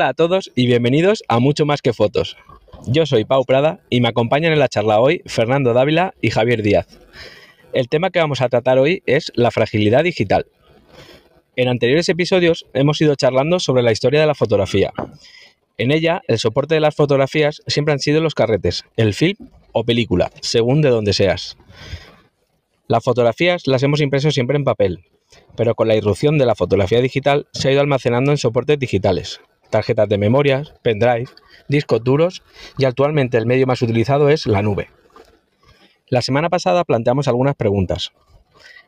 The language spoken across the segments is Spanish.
Hola a todos y bienvenidos a Mucho Más que Fotos. Yo soy Pau Prada y me acompañan en la charla hoy Fernando Dávila y Javier Díaz. El tema que vamos a tratar hoy es la fragilidad digital. En anteriores episodios hemos ido charlando sobre la historia de la fotografía. En ella, el soporte de las fotografías siempre han sido los carretes, el film o película, según de donde seas. Las fotografías las hemos impreso siempre en papel, pero con la irrupción de la fotografía digital se ha ido almacenando en soportes digitales, tarjetas de memorias, pendrive, discos duros y actualmente el medio más utilizado es la nube. La semana pasada planteamos algunas preguntas.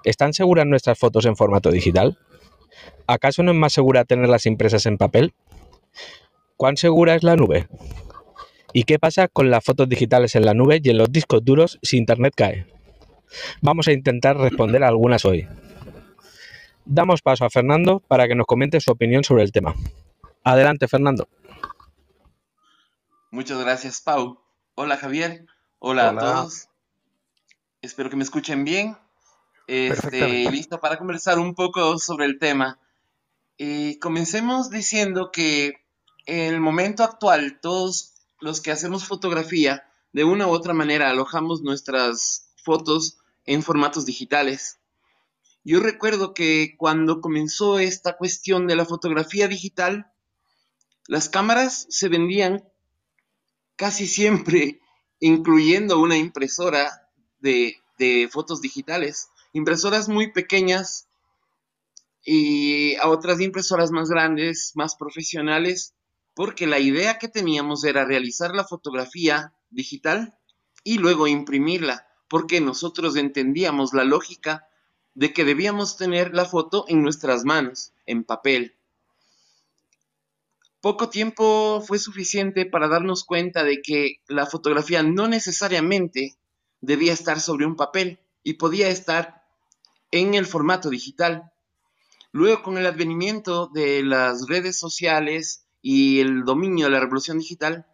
¿Están seguras nuestras fotos en formato digital? ¿Acaso no es más segura tenerlas impresas en papel? ¿Cuán segura es la nube? ¿Y qué pasa con las fotos digitales en la nube y en los discos duros si Internet cae? Vamos a intentar responder algunas hoy. Damos paso a Fernando para que nos comente su opinión sobre el tema. Adelante, Fernando. Muchas gracias, Pau. Hola, Javier. Hola, a todos. Espero que me escuchen bien. Este, listo para conversar un poco sobre el tema. Eh, comencemos diciendo que en el momento actual, todos los que hacemos fotografía, de una u otra manera, alojamos nuestras fotos en formatos digitales. Yo recuerdo que cuando comenzó esta cuestión de la fotografía digital, las cámaras se vendían casi siempre incluyendo una impresora de, fotos digitales, impresoras muy pequeñas y a otras impresoras más grandes, más profesionales, porque la idea que teníamos era realizar la fotografía digital y luego imprimirla, porque nosotros entendíamos la lógica de que debíamos tener la foto en nuestras manos, en papel. Poco tiempo fue suficiente para darnos cuenta de que la fotografía no necesariamente debía estar sobre un papel y podía estar en el formato digital. Luego, con el advenimiento de las redes sociales y el dominio de la revolución digital,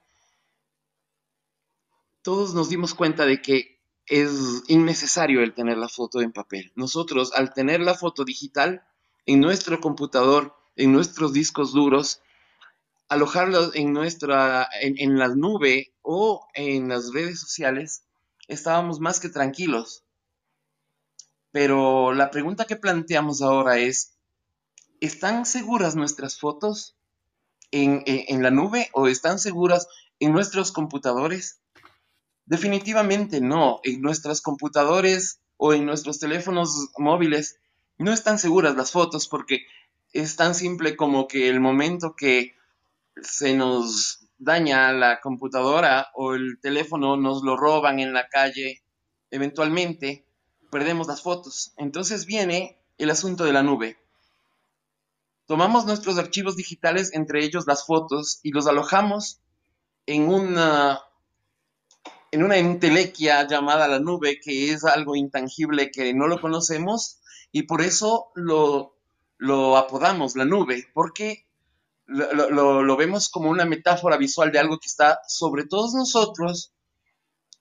todos nos dimos cuenta de que es innecesario el tener la foto en papel. Nosotros, al tener la foto digital en nuestro computador, en nuestros discos duros, alojarlos en nuestra, en, la nube o en las redes sociales, estábamos más que tranquilos. Pero la pregunta que planteamos ahora es, ¿están seguras nuestras fotos en, en la nube o están seguras en nuestros computadores? Definitivamente no. En nuestros computadores o en nuestros teléfonos móviles no están seguras las fotos porque es tan simple como que el momento que se nos daña la computadora o el teléfono nos lo roban en la calle, eventualmente perdemos las fotos. Entonces viene el asunto de la nube. Tomamos nuestros archivos digitales, entre ellos las fotos, y los alojamos en una en una entelequia llamada la nube, que es algo intangible que no lo conocemos y por eso lo, lo apodamos la nube, porque lo, lo, vemos como una metáfora visual de algo que está sobre todos nosotros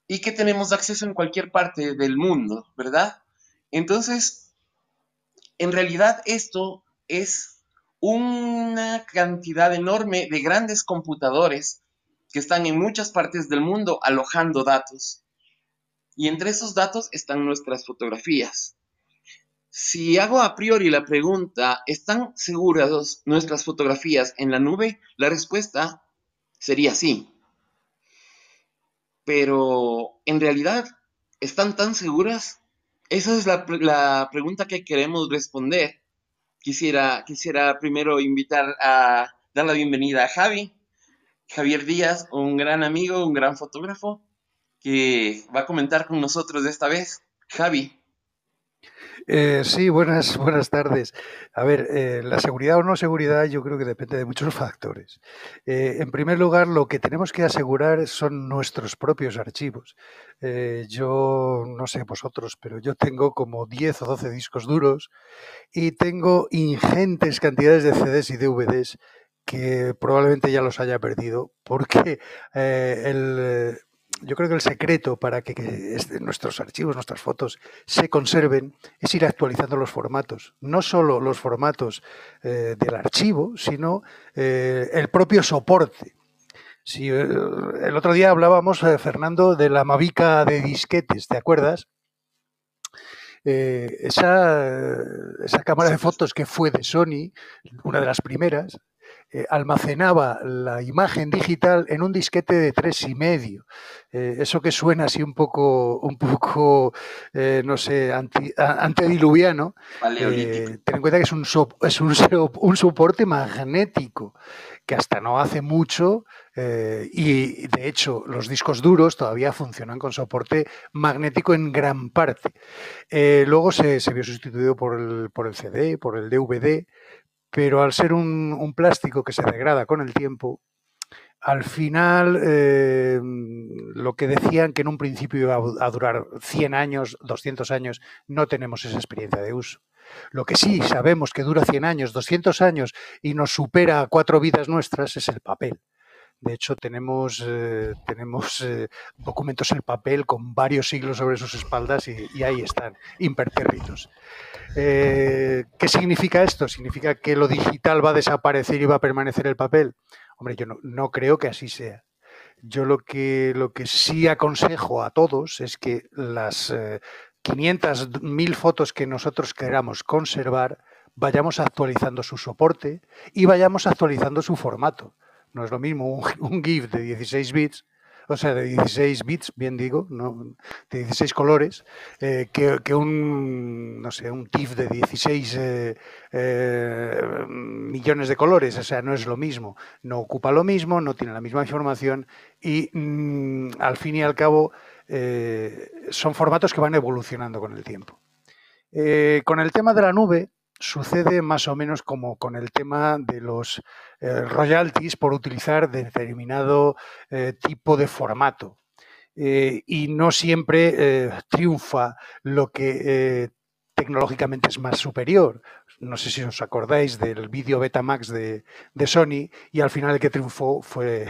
y que tenemos acceso en cualquier parte del mundo, ¿verdad? Entonces, en realidad esto es una cantidad enorme de grandes computadores que están en muchas partes del mundo alojando datos. Y entre esos datos están nuestras fotografías. Si hago a priori la pregunta, ¿están seguras nuestras fotografías en la nube? La respuesta sería sí. Pero, ¿en realidad están tan seguras? Esa es la, pregunta que queremos responder. Quisiera, quisiera primero invitar a dar la bienvenida a Javi. Javier Díaz, un gran amigo, un gran fotógrafo, que va a comentar con nosotros esta vez. Javi. Eh, sí, buenas, buenas tardes. A ver, eh, la seguridad o no seguridad yo creo que depende de muchos factores. Eh, en primer lugar, lo que tenemos que asegurar son nuestros propios archivos. yo no sé vosotros, pero yo tengo como 10 o 12 discos duros y tengo ingentes cantidades de CDs y DVDs que probablemente ya los haya perdido porque eh, yo creo que el secreto para que, nuestros archivos, nuestras fotos se conserven es ir actualizando los formatos. No solo los formatos eh, del archivo, sino eh, el propio soporte. Si, eh, el otro día hablábamos, Fernando, de la Mavica de disquetes, ¿te acuerdas? esa cámara de fotos que fue de Sony, una de las primeras, eh, almacenaba la imagen digital en un disquete de tres y medio. Eh, eso que suena así un poco, un poco eh, no sé, antediluviano. ten en cuenta que es, un, es un, un, soporte magnético que hasta no hace mucho, y de hecho los discos duros todavía funcionan con soporte magnético en gran parte. luego se, se, vio sustituido por el, por el CD, por el DVD, pero al ser un, plástico que se degrada con el tiempo, al final eh, lo que decían que en un principio iba a durar 100 años, 200 años, no tenemos esa experiencia de uso. Lo que sí sabemos que dura 100 años, 200 años y nos supera cuatro vidas nuestras es el papel. De hecho, tenemos, eh, tenemos eh, documentos en papel con varios siglos sobre sus espaldas y, ahí están, impertérritos. Eh, ¿Qué significa esto? ¿Significa que lo digital va a desaparecer y va a permanecer el papel? Hombre, yo no, creo que así sea. Yo lo que, lo que sí aconsejo a todos es que las 500, 1000 fotos que nosotros queramos conservar, vayamos actualizando su soporte y vayamos actualizando su formato. No es lo mismo un, GIF de 16 bits, o sea, de 16 bits, bien digo, no, de 16 colores, eh, que, un, no sé, un TIFF de 16 eh, eh, millones de colores. O sea, no es lo mismo. No ocupa lo mismo, no tiene la misma información y mm, al fin y al cabo son formatos que van evolucionando con el tiempo. con el tema de la nube, sucede más o menos como con el tema de los eh, royalties por utilizar determinado eh, tipo de formato. Eh, y no siempre triunfa lo que tecnológicamente es más superior. No sé si os acordáis del vídeo Betamax de, de, Sony y al final el que triunfó fue,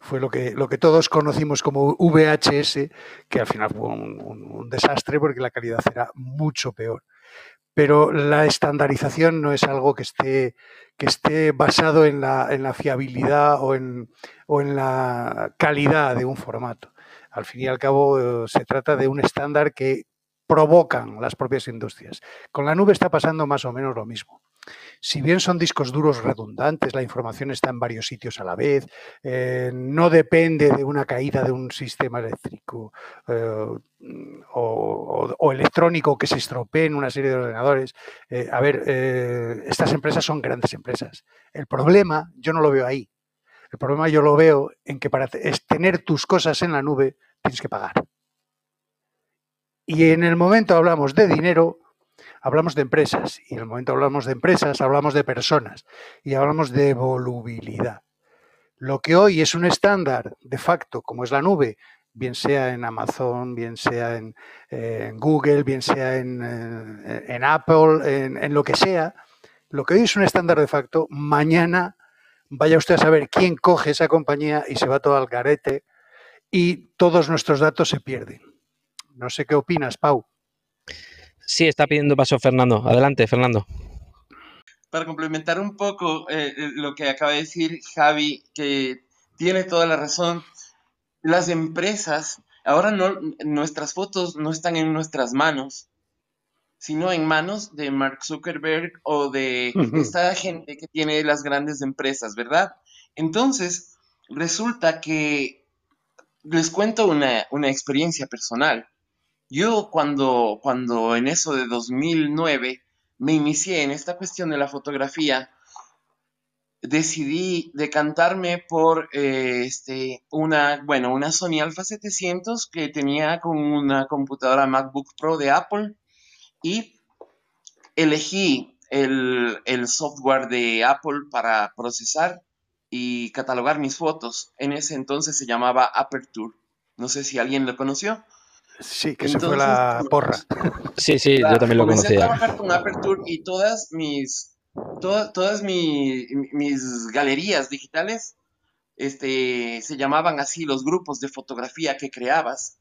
fue lo, que, lo que todos conocimos como VHS, que al final fue un desastre porque la calidad era mucho peor pero la estandarización no es algo que esté, que esté basado en la, en la fiabilidad o en, o en, la calidad de un formato. Al fin y al cabo, eh, se trata de un estándar que provocan las propias industrias. Con la nube está pasando más o menos lo mismo. Si bien son discos duros redundantes, la información está en varios sitios a la vez, eh, no depende de una caída de un sistema eléctrico eh, o, electrónico que se estropee en una serie de ordenadores. Eh, a ver, estas empresas son grandes empresas. El problema yo no lo veo ahí. El problema yo lo veo en que para tener tus cosas en la nube tienes que pagar. Y en el momento hablamos de dinero, hablamos de empresas y en el momento hablamos de empresas, hablamos de personas y hablamos de volubilidad. Lo que hoy es un estándar de facto, como es la nube, bien sea en Amazon, bien sea en, Google, bien sea en, Apple, en, lo que sea, lo que hoy es un estándar de facto, mañana vaya usted a saber quién coge esa compañía y se va todo al garete y todos nuestros datos se pierden. No sé qué opinas, Pau. Sí, está pidiendo paso Fernando. Adelante, Fernando. Para complementar un poco eh, eh, lo que acaba de decir Javi, que tiene toda la razón, las empresas, ahora no, nuestras fotos no están en nuestras manos, sino en manos de Mark Zuckerberg o de esta gente que tiene las grandes empresas, ¿verdad? Entonces, resulta que les cuento una, una experiencia personal. Yo cuando, cuando en eso de 2009 me inicié en esta cuestión de la fotografía, decidí decantarme por eh, este, una, bueno, una Sony Alpha 700 que tenía con una computadora MacBook Pro de Apple y elegí el, el software de Apple para procesar y catalogar mis fotos. En ese entonces se llamaba Aperture. No sé si alguien lo conoció. Sí, que se fue la porra. Sí, sí, yo también lo conocía. Comencé a trabajar con Aperture y todas mis, todas mis galerías digitales este, se llamaban así los grupos de fotografía que creabas,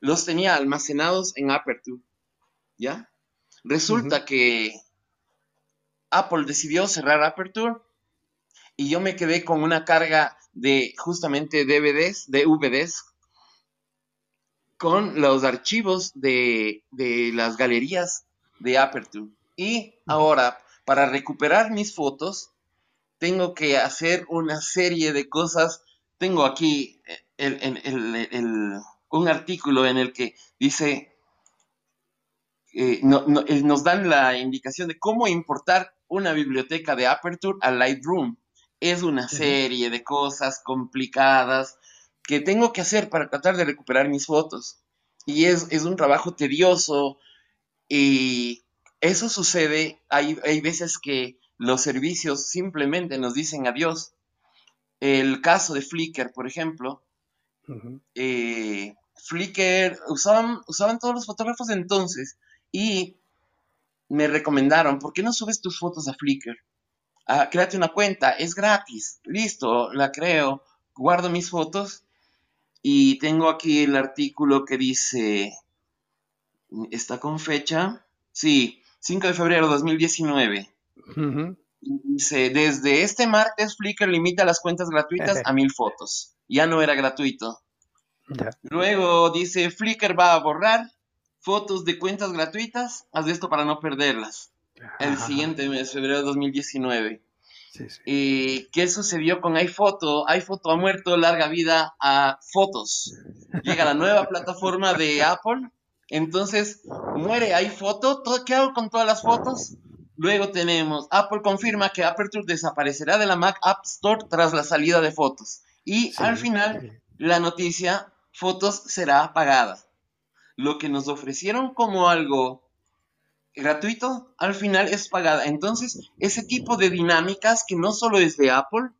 los tenía almacenados en Aperture, ¿ya? Resulta que Apple decidió cerrar Aperture y yo me quedé con una carga de justamente DVDs, DVDs, con los archivos de, de las galerías de Aperture. Y ahora, para recuperar mis fotos, tengo que hacer una serie de cosas. Tengo aquí un artículo en el que dice, eh, eh, nos dan la indicación de cómo importar una biblioteca de Aperture a Lightroom. Es una serie de cosas complicadas que tengo que hacer para tratar de recuperar mis fotos. Y es, es un trabajo tedioso y eso sucede, hay, hay veces que los servicios simplemente nos dicen adiós. El caso de Flickr, por ejemplo, eh, Flickr usaban, usaban todos los fotógrafos entonces y me recomendaron, ¿por qué no subes tus fotos a Flickr? Ah, créate una cuenta, es gratis, listo, la creo, guardo mis fotos y tengo aquí el artículo que dice, está con fecha, sí, 5 de febrero de 2019. Dice, desde este martes Flickr limita las cuentas gratuitas a mil fotos. Ya no era gratuito. Luego dice, Flickr va a borrar fotos de cuentas gratuitas. Haz esto para no perderlas. El siguiente mes, febrero de 2019. ¿Y qué sucedió con iPhoto? iPhoto ha muerto, larga vida a fotos. Llega la nueva plataforma de Apple. Entonces, muere iPhoto. ¿Qué hago con todas las fotos? Luego tenemos, Apple confirma que Aperture desaparecerá de la Mac App Store tras la salida de fotos. Y al final, la noticia, fotos será apagada. Lo que nos ofrecieron como algo gratuito, al final es pagada. Entonces, ese tipo de dinámicas que no solo es de Apple,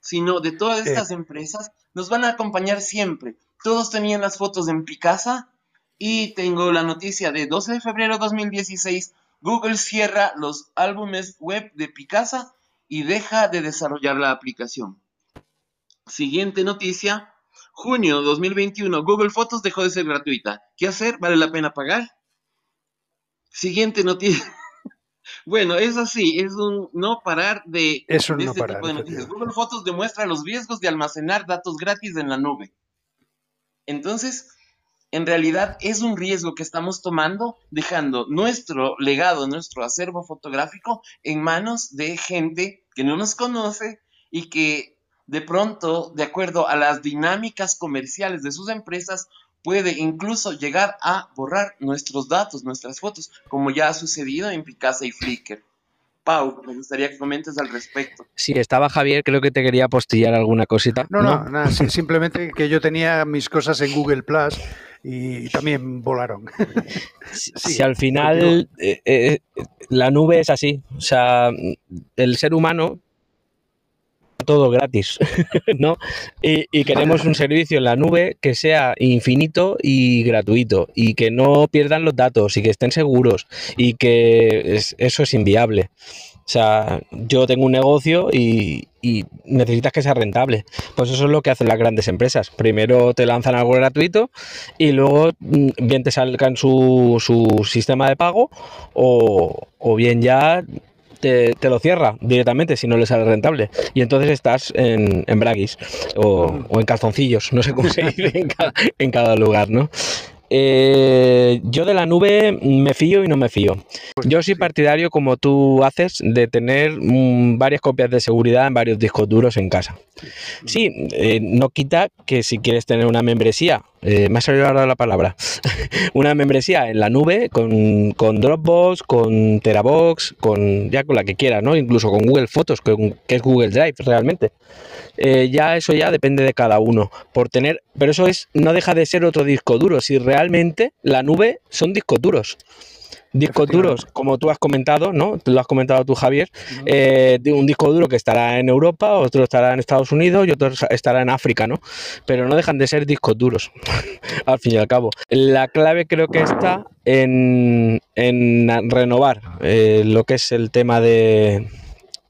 sino de todas estas empresas, nos van a acompañar siempre. Todos tenían las fotos en Picasa y tengo la noticia de 12 de febrero de 2016 Google cierra los álbumes web de Picasa y deja de desarrollar la aplicación. Siguiente noticia. Junio 2021, Google Fotos dejó de ser gratuita. ¿Qué hacer? ¿Vale la pena pagar? Siguiente noticia. bueno, es así, es un no parar de, es un no este parar, tipo de noticias. Google Fotos demuestra los riesgos de almacenar datos gratis en la nube. Entonces, en realidad es un riesgo que estamos tomando dejando nuestro legado, nuestro acervo fotográfico en manos de gente que no nos conoce y que de pronto, de acuerdo a las dinámicas comerciales de sus empresas, puede incluso llegar a borrar nuestros datos, nuestras fotos, como ya ha sucedido en Picasa y Flickr. Pau, me gustaría que comentes al respecto. Sí, estaba Javier, creo que te quería postillar alguna cosita. No, no, nada, simplemente que yo tenía mis cosas en Google Plus y también volaron. si al final eh, eh, la nube es así, o sea, el ser humano todo gratis, ¿no? Y, queremos un servicio en la nube que sea infinito y gratuito y que no pierdan los datos y que estén seguros y que eso es inviable. O sea, yo tengo un negocio y, necesitas que sea rentable. Pues eso es lo que hacen las grandes empresas. Primero te lanzan algo gratuito y luego mm, bien te salgan su, su sistema de pago o, bien ya te, lo cierra directamente si no le sale rentable. Y entonces estás en, en braguis o, en calzoncillos, no sé cómo se dice en en cada lugar, ¿no? Eh, yo de la nube me fío y no me fío. Pues yo soy partidario, como tú haces, de tener mm, varias copias de seguridad en varios discos duros en casa. Sí, eh, no quita que si quieres tener una membresía, eh, me ha salido ahora la palabra, una membresía en la nube con, Dropbox, con Terabox, con ya con la que quieras, ¿no? Incluso con Google Fotos, que, es Google Drive realmente. Ya eso ya depende de cada uno. Por tener, pero eso es, no deja de ser otro disco duro. Si realmente la nube son discos duros. Discos duros, como tú has comentado, ¿no? Tú lo has comentado tú, Javier, eh, de un disco duro que estará en Europa, otro estará en Estados Unidos y otro estará en África, ¿no? Pero no dejan de ser discos duros, al fin y al cabo. La clave creo que está en, renovar eh, lo que es el tema de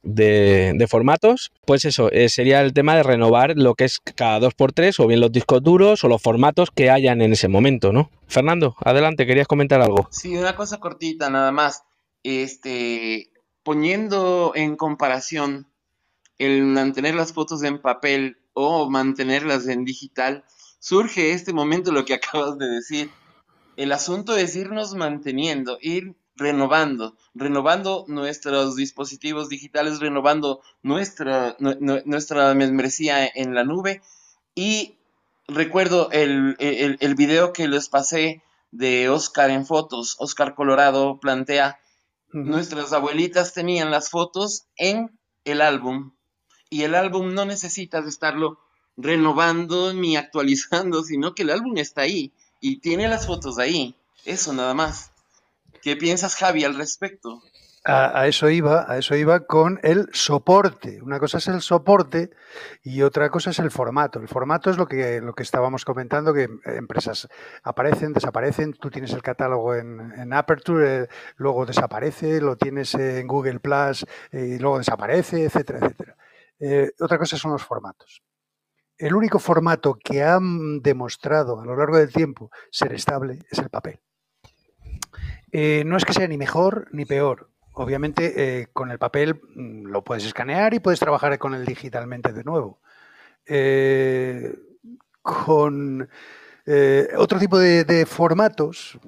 de, formatos, pues eso, eh, sería el tema de renovar lo que es cada 2x3 o bien los discos duros o los formatos que hayan en ese momento, ¿no? Fernando, adelante, querías comentar algo. Sí, una cosa cortita nada más. Este, poniendo en comparación el mantener las fotos en papel o mantenerlas en digital, surge este momento lo que acabas de decir. El asunto es irnos manteniendo, ir renovando, renovando nuestros dispositivos digitales, renovando nuestra, nuestra membresía en la nube. Y recuerdo el, el, video que les pasé de Oscar en fotos. Oscar Colorado plantea, nuestras abuelitas tenían las fotos en el álbum y el álbum no necesita de estarlo renovando ni actualizando, sino que el álbum está ahí y tiene las fotos ahí. Eso nada más. ¿Qué piensas, Javi, al respecto? A, eso iba, a eso iba con el soporte. Una cosa es el soporte y otra cosa es el formato. El formato es lo que, lo que estábamos comentando, que empresas aparecen, desaparecen. Tú tienes el catálogo en, Aperture, eh, luego desaparece, lo tienes en Google Plus eh, y luego desaparece, etcétera, etcétera. Eh, otra cosa son los formatos. El único formato que han demostrado a lo largo del tiempo ser estable es el papel. Eh, no es que sea ni mejor ni peor. Obviamente eh, con el papel mm, lo puedes escanear y puedes trabajar con él digitalmente de nuevo. Eh, con otro tipo de, formatos,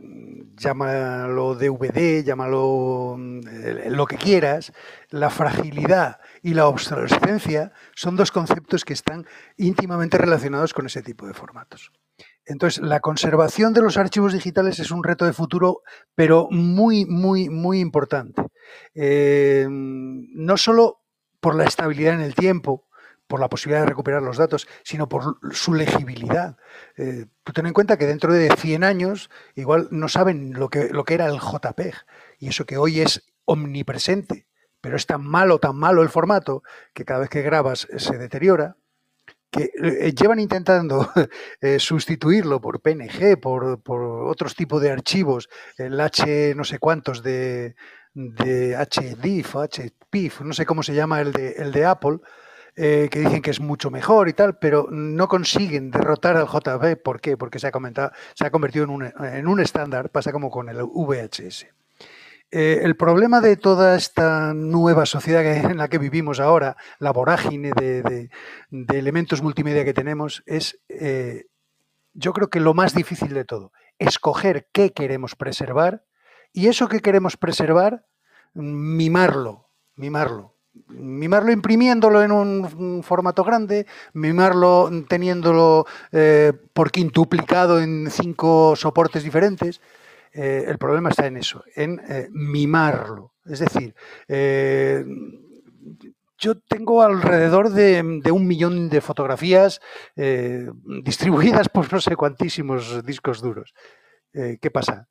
llámalo DVD, llámalo mm, lo que quieras, la fragilidad y la obsolescencia son dos conceptos que están íntimamente relacionados con ese tipo de formatos. Entonces, la conservación de los archivos digitales es un reto de futuro, pero muy, muy, muy importante. Eh, no solo por la estabilidad en el tiempo, por la posibilidad de recuperar los datos, sino por su legibilidad. Eh, tú ten en cuenta que dentro de 100 años igual no saben lo que, lo que era el JPEG y eso que hoy es omnipresente, pero es tan malo, tan malo el formato que cada vez que grabas se deteriora que eh, llevan intentando eh, sustituirlo por PNG, por, otros tipos de archivos, el H no sé cuántos de, de HDIF, HPIF, no sé cómo se llama el de, el de Apple, eh, que dicen que es mucho mejor y tal, pero no consiguen derrotar al JB. ¿Por qué? Porque se ha, comentado, se ha convertido en un, en un estándar, pasa como con el VHS. Eh, el problema de toda esta nueva sociedad en la que vivimos ahora, la vorágine de, elementos multimedia que tenemos, es, eh, yo creo que lo más difícil de todo, escoger qué queremos preservar y eso que queremos preservar, mimarlo, mimarlo. Mimarlo imprimiéndolo en un formato grande, mimarlo teniéndolo eh, por quintuplicado en cinco soportes diferentes, eh, el problema está en eso, en eh, mimarlo. Es decir, eh, yo tengo alrededor de, un millón de fotografías distribuidas por no sé cuantísimos discos duros. ¿Qué pasa?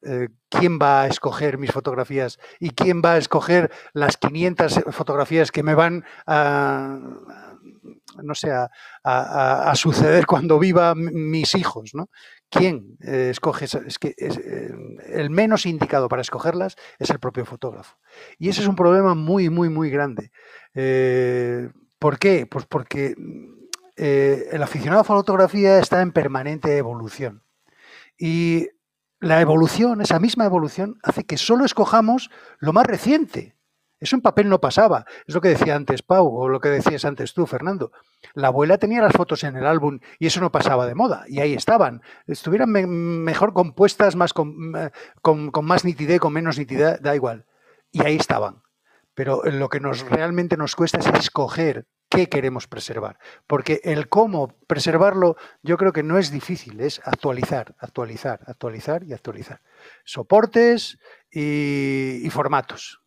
¿Quién va a escoger mis fotografías y quién va a escoger las 500 fotografías que me van a, no sé, a, suceder cuando viva mis hijos? ¿no? ¿Quién eh, escoge? Es que eh, el menos indicado para escogerlas es el propio fotógrafo. Y ese es un problema muy, muy, muy grande. Eh, ¿Por qué? Pues porque el aficionado a fotografía está en permanente evolución. Y la evolución, esa misma evolución, hace que solo escojamos lo más reciente. Eso en papel no pasaba. Es lo que decía antes Pau o lo que decías antes tú, Fernando. La abuela tenía las fotos en el álbum y eso no pasaba de moda. Y ahí estaban. Estuvieran mejor compuestas, más eh, con, más nitidez, con menos nitidez, da igual. Y ahí estaban. Pero lo que nos realmente nos cuesta es escoger qué queremos preservar. Porque el cómo preservarlo yo creo que no es difícil, es actualizar, actualizar, actualizar y actualizar. Soportes y formatos.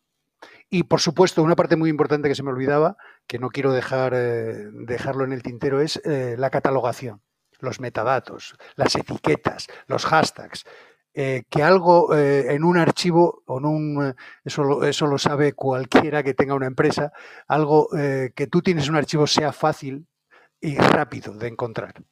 Y por supuesto, una parte muy importante que se me olvidaba, que no quiero dejar eh, dejarlo en el tintero, es eh, la catalogación, los metadatos, las etiquetas, los hashtags. Eh, que algo en un archivo o en un eso, eso lo sabe cualquiera que tenga una empresa, algo que tú tienes un archivo sea fácil y rápido de encontrar.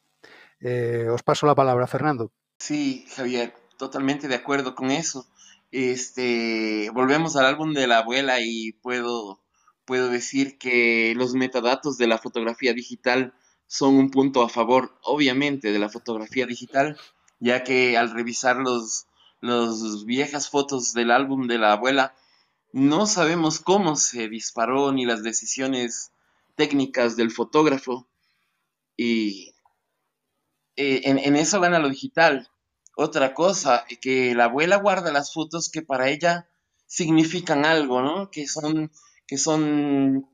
os paso la palabra, Fernando. Sí, Javier, totalmente de acuerdo con eso este, volvemos al álbum de la abuela y puedo, puedo decir que los metadatos de la fotografía digital son un punto a favor, obviamente, de la fotografía digital, ya que al revisar los, los viejas fotos del álbum de la abuela, no sabemos cómo se disparó ni las decisiones técnicas del fotógrafo. Y eh, en, eso gana lo digital. Otra cosa, que la abuela guarda las fotos que para ella significan algo, ¿no? Que son, que son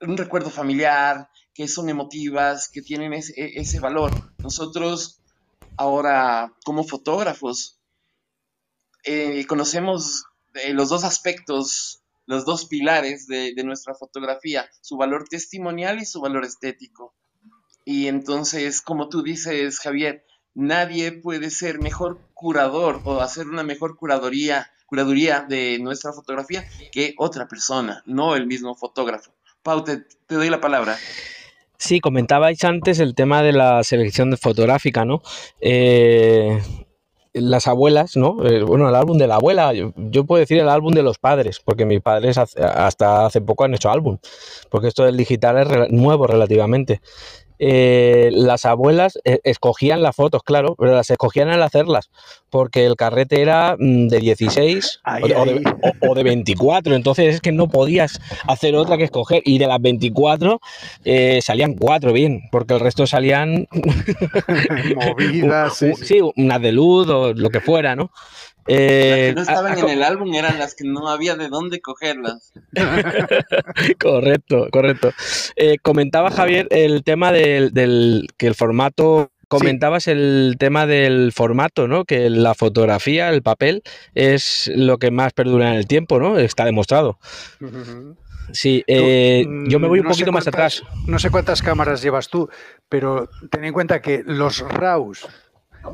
un recuerdo familiar, que son emotivas, que tienen ese, ese valor. Nosotros ahora, como fotógrafos, eh, conocemos eh, los dos aspectos, los dos pilares de, nuestra fotografía, su valor testimonial y su valor estético. Y entonces, como tú dices, Javier, nadie puede ser mejor curador o hacer una mejor curaduría, curaduría de nuestra fotografía que otra persona, no el mismo fotógrafo. Pau, te, doy la palabra. Sí, comentabais antes el tema de la selección fotográfica, ¿no? Eh, las abuelas, ¿no? Eh, bueno, el álbum de la abuela, yo, puedo decir el álbum de los padres, porque mis padres hasta hace poco han hecho álbum, porque esto del digital es nuevo relativamente. Eh, las abuelas eh, escogían las fotos, claro, pero las escogían al hacerlas, porque el carrete era mm, de 16 o, de, 24, entonces es que no podías hacer otra que escoger, y de las 24 eh, salían cuatro bien, porque el resto salían movidas, sí, unas de luz o lo que fuera, ¿no? Eh, las que no estaban en el álbum eran las que no había de dónde cogerlas. correcto, correcto. Eh, comentaba Javier el tema del, que el formato Comentabas el tema del formato, ¿no? Que la fotografía, el papel, es lo que más perdura en el tiempo, ¿no? Está demostrado. Sí, eh, yo me voy un poquito más atrás. No sé cuántas cámaras llevas tú, pero ten en cuenta que los RAWs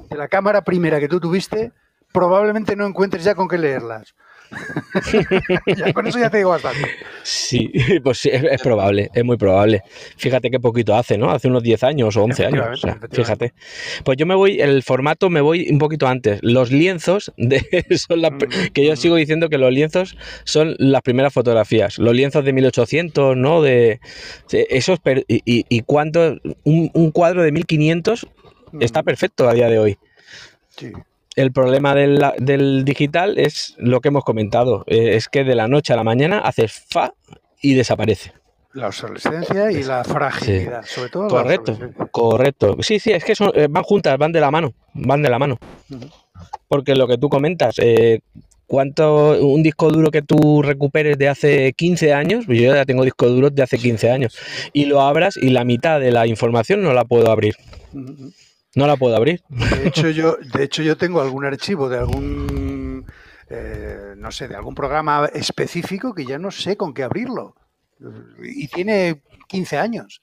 de la cámara primera que tú tuviste probablemente no encuentres ya con qué leerlas. con eso ya te digo bastante. Sí, pues es, probable, es muy probable. Fíjate qué poquito hace, ¿no? Hace unos 10 años o 11 años. fíjate. Pues yo me voy, el formato me voy un poquito antes. Los lienzos, de, son mm, que yo mm. sigo diciendo que los lienzos son las primeras fotografías. Los lienzos de 1800, ¿no? De, esos, y, y, cuánto, un, un, cuadro de 1500 está mm. perfecto a día de hoy. Sí el problema del, digital es lo que hemos comentado, eh, es que de la noche a la mañana haces fa y desaparece. La obsolescencia y la fragilidad, sobre todo. Correcto, correcto. Sí, sí, es que son, eh, van juntas, van de la mano, van de la mano. Porque lo que tú comentas, eh, ¿cuánto un disco duro que tú recuperes de hace 15 años? Pues yo ya tengo discos duros de hace 15 años. Y lo abras y la mitad de la información no la puedo abrir. No la puedo abrir. De hecho, yo, de hecho, yo tengo algún archivo de algún, eh, no sé, de algún programa específico que ya no sé con qué abrirlo. Y tiene 15 años.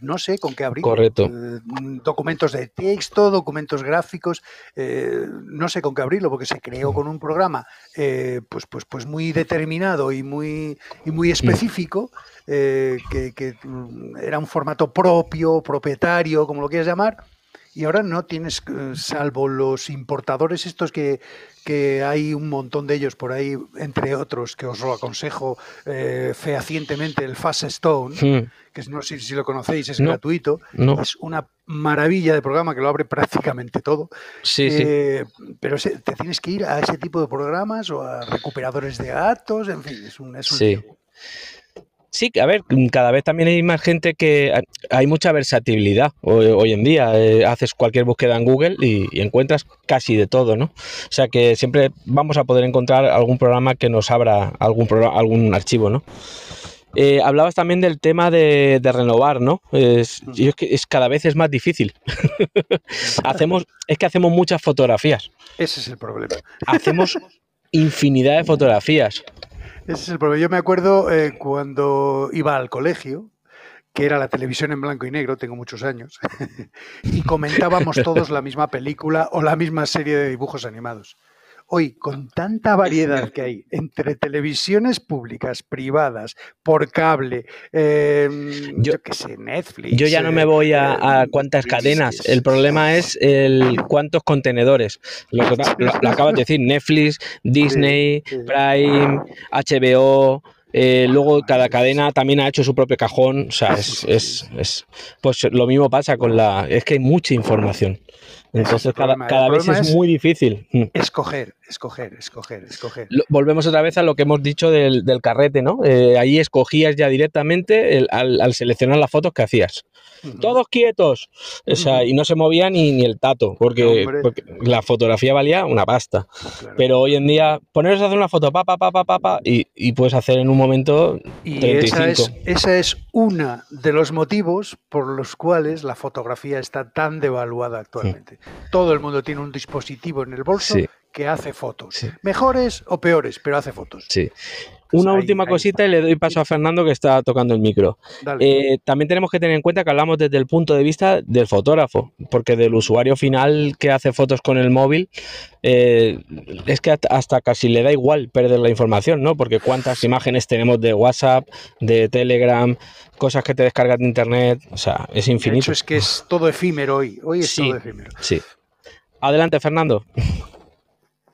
No sé con qué abrirlo. Correcto. Eh, documentos de texto, documentos gráficos, eh, no sé con qué abrirlo porque se creó con un programa pues, pues, pues muy determinado y muy, y muy mm. específico. que, que, mm, era un formato propio, propietario, como lo quieras llamar, y ahora no tienes, eh, salvo los importadores estos que, que hay un montón de ellos por ahí, entre otros, que os lo aconsejo eh, fehacientemente, el Fast Stone, hmm. que no sé si lo conocéis, es gratuito, es una maravilla de programa que lo abre prácticamente todo. Sí, sí. Eh, pero te tienes que ir a ese tipo de programas o a recuperadores de datos, en fin, es un... Es un sí. Sí, a ver, cada vez también hay más gente que hay mucha versatilidad hoy, en día. Eh, haces cualquier búsqueda en Google y, encuentras casi de todo, ¿no? O sea que siempre vamos a poder encontrar algún programa que nos abra algún, algún archivo, ¿no? Eh, hablabas también del tema de, renovar, ¿no? Es, es, que es, cada vez es más difícil. hacemos, es que hacemos muchas fotografías. Ese es el problema. hacemos infinidad de fotografías. Ese es el problema. Yo me acuerdo eh, cuando iba al colegio, que era la televisión en blanco y negro, tengo muchos años, y comentábamos todos la misma película o la misma serie de dibujos animados. Hoy, con tanta variedad que hay entre televisiones públicas, privadas, por cable, em, yo, qué sé, Netflix. Yo ya no me voy a, eh, cuántas cadenas. El problema es el cuántos contenedores. Lo, acabas de decir, Netflix, Disney, Prime, HBO. Eh, luego cada cadena también ha hecho su propio cajón. O sea, es, es, es, pues lo mismo pasa con la. Es que hay mucha información. Entonces cada, cada vez es, es, muy difícil. Mm. Escoger, escoger, escoger, escoger. Volvemos otra vez a lo que hemos dicho del, del carrete, ¿no? Eh, ahí escogías ya directamente el, al, al, seleccionar las fotos que hacías. Uh -huh. Todos quietos. O sea, uh -huh. y no se movía ni, ni el tato, porque, la fotografía valía una pasta. Claro. Pero hoy en día, poneros a hacer una foto, pa, pa, pa, pa, pa, pa y, y, puedes hacer en un momento y 35. Esa es, esa es una de los motivos por los cuales la fotografía está tan devaluada actualmente. Sí. Todo el mundo tiene un dispositivo en el bolso sí. que hace fotos. Sí. Mejores o peores, pero hace fotos. Sí. Una ahí, última ahí, cosita ahí. y le doy paso a Fernando que está tocando el micro. Eh, también tenemos que tener en cuenta que hablamos desde el punto de vista del fotógrafo, porque del usuario final que hace fotos con el móvil, eh, es que hasta casi le da igual perder la información, ¿no? Porque cuántas imágenes tenemos de WhatsApp, de Telegram, cosas que te descargas de internet, o sea, es infinito. De hecho, es que es todo efímero hoy, hoy es sí, todo efímero. Sí. Adelante, Fernando.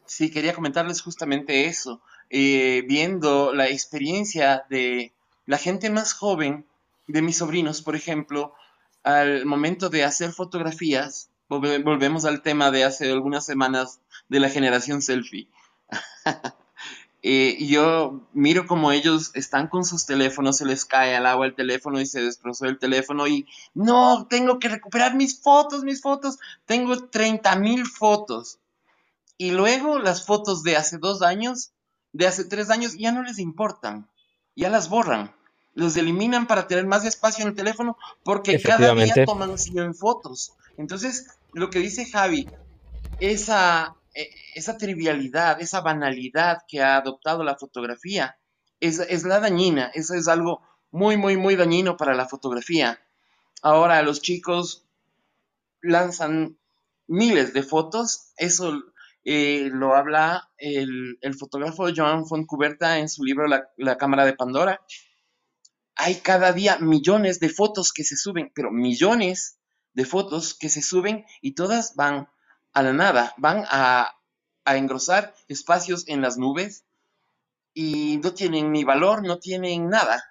Sí, quería comentarles justamente eso eh, viendo la experiencia de la gente más joven, de mis sobrinos, por ejemplo, al momento de hacer fotografías, volvemos al tema de hace algunas semanas de la generación selfie. eh, yo miro como ellos están con sus teléfonos, se les cae al agua el teléfono y se destrozó el teléfono y no, tengo que recuperar mis fotos, mis fotos, tengo 30 mil fotos. Y luego las fotos de hace dos años de hace tres años ya no les importan, ya las borran, los eliminan para tener más espacio en el teléfono porque cada día toman 100 fotos. Entonces, lo que dice Javi, esa, e, esa trivialidad, esa banalidad que ha adoptado la fotografía, es, es la dañina, eso es algo muy, muy, muy dañino para la fotografía. Ahora los chicos lanzan miles de fotos, eso eh, lo habla el, fotógrafo Joan Fontcuberta en su libro la, Cámara de Pandora. Hay cada día millones de fotos que se suben, pero millones de fotos que se suben y todas van a la nada, van a engrosar espacios en las nubes y no tienen ni valor, no tienen nada.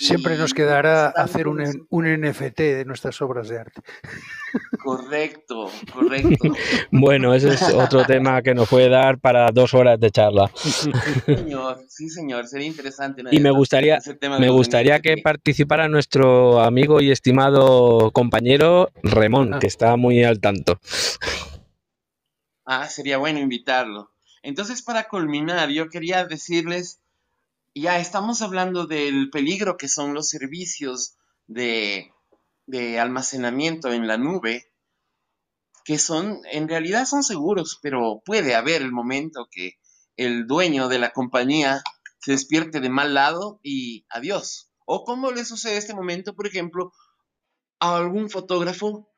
Siempre nos quedará hacer un, un, NFT de nuestras obras de arte. Correcto, correcto. bueno, ese es otro tema que nos puede dar para dos horas de charla. Sí, señor, sí, señor, sería interesante. Y me gustaría, me gustaría que participara nuestro amigo y estimado compañero Remón, ah. que está muy al tanto. Ah, sería bueno invitarlo. Entonces, para culminar, yo quería decirles ya estamos hablando del peligro que son los servicios de, almacenamiento en la nube, que son, en realidad son seguros, pero puede haber el momento que el dueño de la compañía se despierte de mal lado y adiós. O como le sucede este momento, por ejemplo, a algún fotógrafo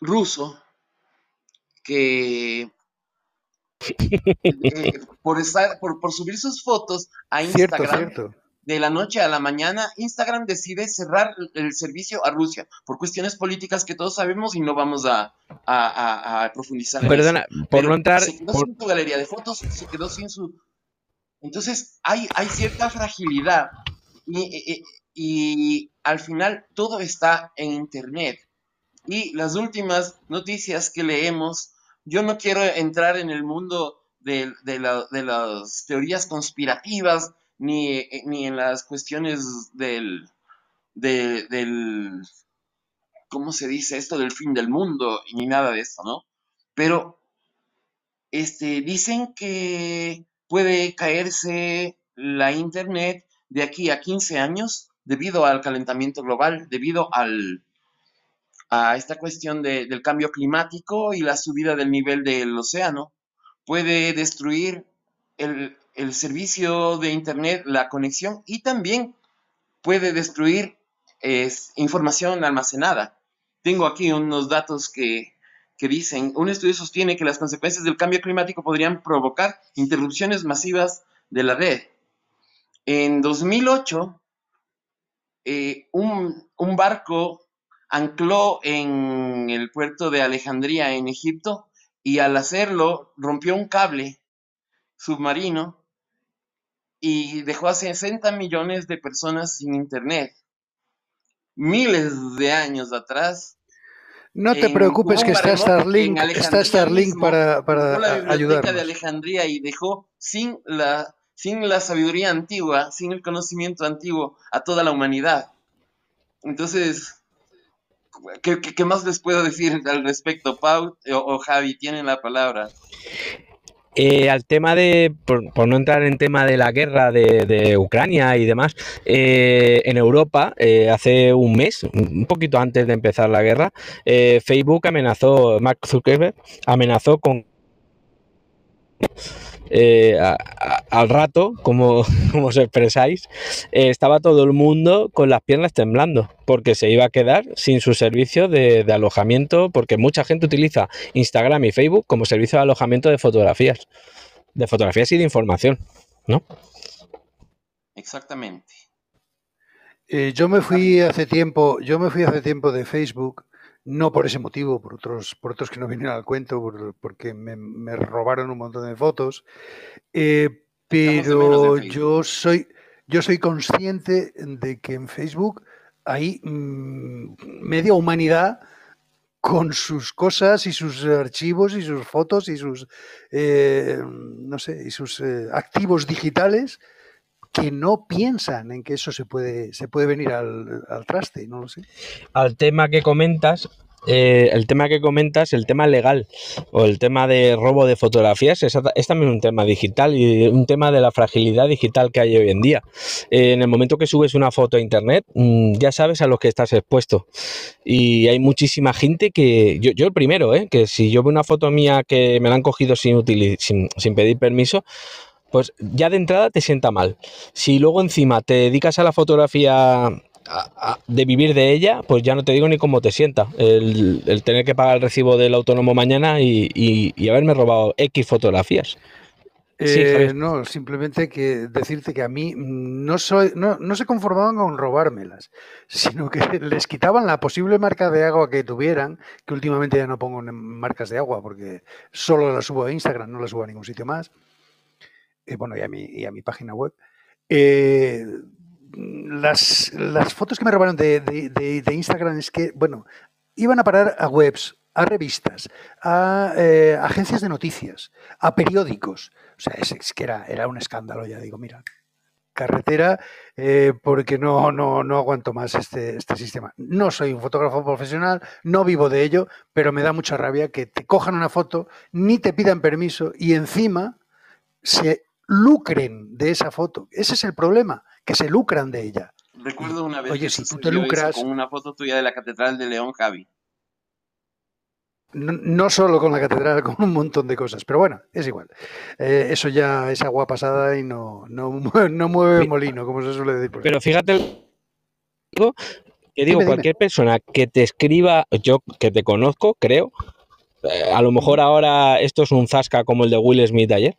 ruso que eh, por, estar, por, por, subir sus fotos a Instagram. Cierto, cierto. De la noche a la mañana, Instagram decide cerrar el servicio a Rusia por cuestiones políticas que todos sabemos y no vamos a, a, a, a profundizar. Perdona, en eso. por Pero no entrar. Se quedó por... sin su galería de fotos, se quedó sin su. Entonces, hay, hay cierta fragilidad y, y, y al final todo está en Internet. Y las últimas noticias que leemos yo no quiero entrar en el mundo de, de, la, de las teorías conspirativas ni, ni, en las cuestiones del, de, del, ¿cómo se dice esto? Del fin del mundo, ni nada de esto, ¿no? Pero este, dicen que puede caerse la Internet de aquí a 15 años debido al calentamiento global, debido al, a esta cuestión de, del cambio climático y la subida del nivel del océano. Puede destruir el, el, servicio de Internet, la conexión y también puede destruir es, información almacenada. Tengo aquí unos datos que, que dicen, un estudio sostiene que las consecuencias del cambio climático podrían provocar interrupciones masivas de la red. En 2008, eh, un, un barco ancló en el puerto de Alejandría, en Egipto, y al hacerlo rompió un cable submarino y dejó a 60 millones de personas sin internet. Miles de años atrás. No te preocupes que está Starlink, está Starlink mismo, para, para la ayudarnos. de Alejandría y dejó sin la, sin la sabiduría antigua, sin el conocimiento antiguo a toda la humanidad. Entonces, ¿qué, más les puedo decir al respecto? Pau o, o Javi, tienen la palabra. Eh, al tema de, por, no entrar en tema de la guerra de, Ucrania y demás, eh, en Europa, eh, hace un mes, un poquito antes de empezar la guerra, eh, Facebook amenazó, Mark Zuckerberg amenazó con eh, a- a- al rato, como, como os expresáis, eh, estaba todo el mundo con las piernas temblando, porque se iba a quedar sin su servicio de, de alojamiento, porque mucha gente utiliza Instagram y Facebook como servicio de alojamiento de fotografías, de fotografías y de información, ¿no? Exactamente. Eh, yo me fui hace tiempo, yo me fui hace tiempo de Facebook, no por ese motivo, por otros, por otros que no vinieron al cuento, por- porque me, me robaron un montón de fotos. eh, pero yo soy, yo soy consciente de que en Facebook hay mm, media humanidad con sus cosas y sus archivos y sus fotos y sus eh, no sé y sus eh, activos digitales que no piensan en que eso se puede se puede venir al, al traste no lo sé Al tema que comentas, eh, el tema que comentas, el tema legal o el tema de robo de fotografías es, también un tema digital y un tema de la fragilidad digital que hay hoy en día. Eh, en el momento que subes una foto a internet, mm, ya sabes a lo que estás expuesto. Y hay muchísima gente que, yo, yo el primero, ¿eh? que si yo veo una foto mía que me la han cogido sin, sin, sin pedir permiso, pues ya de entrada te sienta mal. Si luego encima te dedicas a la fotografía a- a- de vivir de ella, pues ya no te digo ni cómo te sienta. El, el tener que pagar el recibo del autónomo mañana y, y- y haberme robado X fotografías. Sí, Eh, Javier. no simplemente que decirte que a mí no soy no, no se conformaban con robármelas sino que les quitaban la posible marca de agua que tuvieran que últimamente ya no pongo marcas de agua porque solo las subo a Instagram no las subo a ningún sitio más eh, bueno, y a mi, y a mi página web. Eh, las, las fotos que me robaron de, de- Instagram es que, bueno, iban a parar a webs, a revistas, a eh, agencias de noticias, a periódicos. O sea, es, que era, era un escándalo, ya digo, mira, carretera, porque no, no, no aguanto más este, este sistema. No soy un fotógrafo profesional, no vivo de ello, pero me da mucha rabia que te cojan una foto, ni te pidan permiso y encima se lucren de esa foto. Ese es el problema, que se lucran de ella. Recuerdo una vez Oye, que si tú te lucras- con una foto tuya de la Catedral de León, Javi. No, no solo con la catedral, con un montón de cosas, pero bueno, es igual. Eh, eso ya es agua pasada y no, no, mue- no mueve molino, como se suele decir. por. Pero fíjate, digo, que digo, Dime, dime. cualquier persona que te escriba, yo que te conozco, creo, a lo mejor ahora esto es un zasca como el de Will Smith ayer.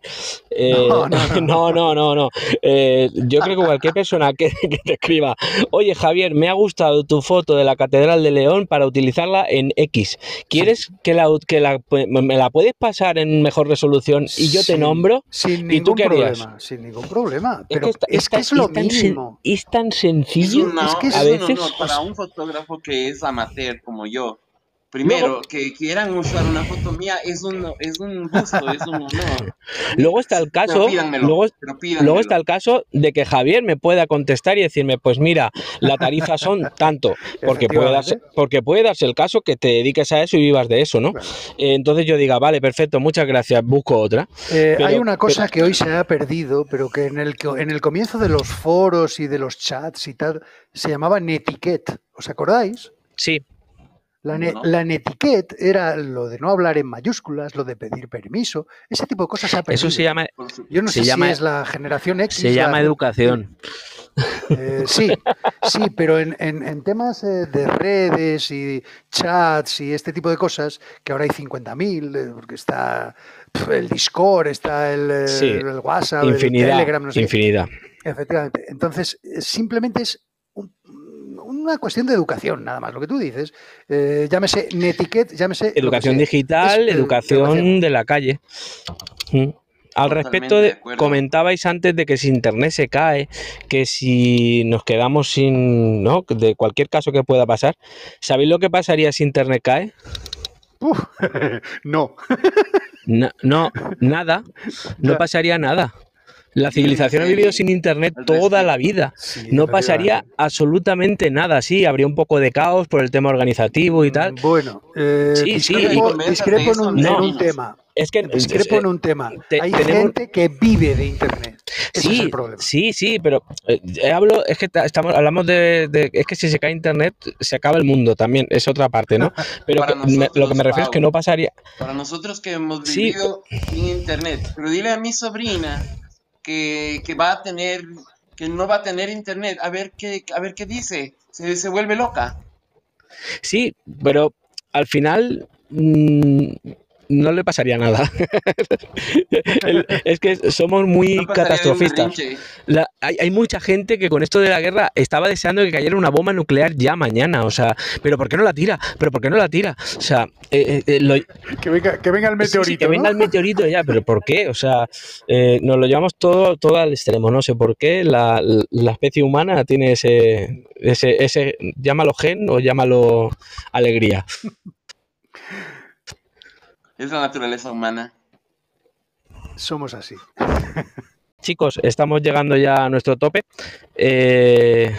Eh, No, no, no. no, no, no, no. Eh, yo creo que cualquier persona que, que te escriba, oye Javier, me ha gustado tu foto de la Catedral de León para utilizarla en X. ¿Quieres que la, que la me la puedes pasar en mejor resolución y yo te Sin- nombro? Sin ¿Y tú harías? problema, sin ningún problema. Es Pero que, es, que es lo sen- mínimo. es tan Es, sencillo. una- es que es a un veces- honor para un fotógrafo que es amateur como yo. Primero, Luego- que quieran usar una foto mía es un, es un gusto, es un honor. Luego está el caso, luego, luego está el caso de que Javier me pueda contestar y decirme, pues mira, la tarifa son tanto, porque puede, darse, porque puede darse el caso que te dediques a eso y vivas de eso, ¿no? Claro. Eh, Entonces yo diga, vale, perfecto, muchas gracias, busco otra. Eh, Pero- hay una cosa que hoy se ha perdido, pero que en el, que- en el comienzo de los foros y de los chats y tal, se llamaba netiquette. ¿Os acordáis? Sí, La, ne- No. la netiquette era lo de no hablar en mayúsculas, lo de pedir permiso, ese tipo de cosas se ha perdido. eso se llama, Yo no se sé llama- si es la generación X. se la- llama educación. Eh, sí, sí, pero en, en- en temas eh, de redes y chats y este tipo de cosas, que ahora hay 50.000, eh, porque está el Discord, está el, Sí, el WhatsApp, el Telegram, no sé qué. infinidad. Efectivamente. Entonces, simplemente es una cuestión de educación, nada más. Lo que tú dices, eh, llámese netiquette, llámese. Educación sea. digital, Es, educación educación. de la calle. Mm. Al respecto, de, comentabais antes de que si Internet se cae, que si nos quedamos sin, ¿no? De cualquier caso que pueda pasar. ¿Sabéis lo que pasaría si Internet cae? no. no. nada. No pasaría nada. La civilización ha vivido sin internet toda la vida. no pasaría absolutamente nada. Sí, habría un poco de caos por el tema organizativo y tal. Bueno, eh, sí, discrepo, discrepo en, un, en un tema. Es que discrepo en un tema. Hay gente que vive de internet. sí, sí, sí, pero eh, hablo, es que estamos, hablamos de, es que si se cae internet se acaba el mundo también, es otra parte, ¿no? Pero lo que me refiero es que no pasaría. Para nosotros que hemos vivido sin internet, pero dile a mi sobrina que, va a tener, que no va a tener internet, a ver qué, a ver qué dice, se, se vuelve loca. Sí, pero al final mm, no le pasaría nada. es que somos muy catastrofistas. hay, mucha gente que con esto de la guerra estaba deseando que cayera una bomba nuclear ya mañana. O sea, ¿pero por qué no la tira? ¿Pero por qué no la tira? O sea, eh, eh, eh, que, venga, el meteorito. que venga el meteorito ya, pero ¿por qué? O sea, nos lo llevamos todo, todo al extremo. No sé por qué la, la especie humana tiene ese, ese, ese, llámalo gen o llámalo alegría. Es la naturaleza humana. Somos así. Chicos, estamos llegando ya a nuestro tope. Eh,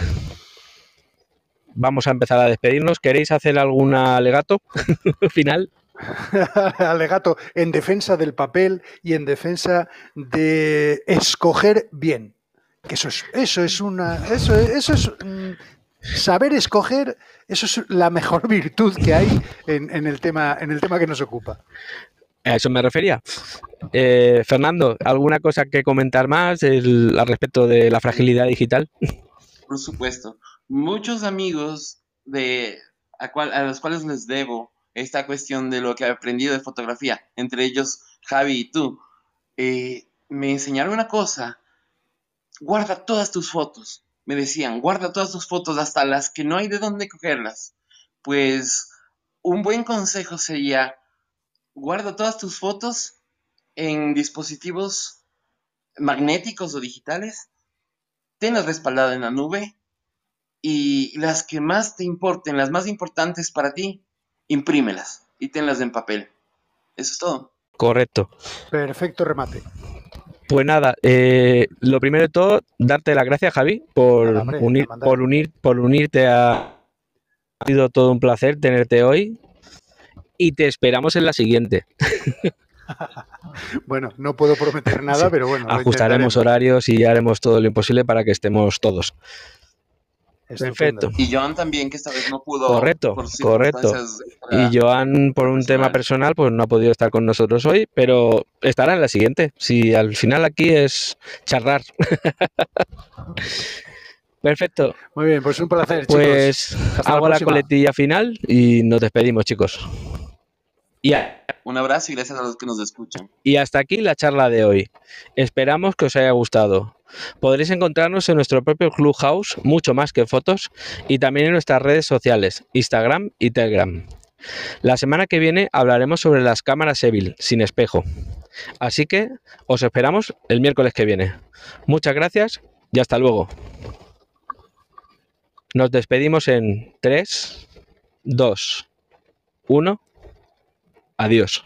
vamos a empezar a despedirnos. ¿Queréis hacer algún alegato final? alegato en defensa del papel y en defensa de escoger bien. eso es, eso es una. Eso, eso es. Saber escoger eso es la mejor virtud que hay en, el, tema, en el tema que nos ocupa. A eso me refería. Eh, Fernando, ¿alguna cosa que comentar más al respecto de la fragilidad digital? Por supuesto. Muchos amigos de, a, los cuales les debo esta cuestión de lo que he aprendido de fotografía, entre ellos Javi y tú, eh, me enseñaron una cosa. Guarda todas tus fotos me decían, guarda todas tus fotos hasta las que no hay de dónde cogerlas. Pues un buen consejo sería, guarda todas tus fotos en dispositivos magnéticos o digitales, tenlas respaldadas en la nube y las que más te importen, las más importantes para ti, imprímelas y tenlas en papel. Eso es todo. Correcto. Perfecto remate. Pues nada, eh, lo primero de todo, darte las gracias, Javi, por, unir, por, unir, por unirte a... Ha sido todo un placer tenerte hoy y te esperamos en la siguiente. bueno, no puedo prometer nada, pero bueno. Ajustaremos horarios y haremos todo lo imposible para que estemos todos. Perfecto. Y Joan también, que esta vez no pudo. Correcto, correcto. Y Joan, por un tema personal, pues no ha podido estar con nosotros hoy, pero estará en la siguiente. Si al final aquí es charlar. Perfecto. Muy bien, pues un placer, pues hago la, coletilla final y nos despedimos, chicos. Y Un abrazo y gracias a los que nos escuchan. Y hasta aquí la charla de hoy. Esperamos que os haya gustado. Podréis encontrarnos en nuestro propio Clubhouse, mucho más que fotos, y también en nuestras redes sociales, Instagram y Telegram. La semana que viene hablaremos sobre las cámaras Evil sin espejo. Así que os esperamos el miércoles que viene. Muchas gracias y hasta luego. Nos despedimos en 3, 2, 1. Adiós.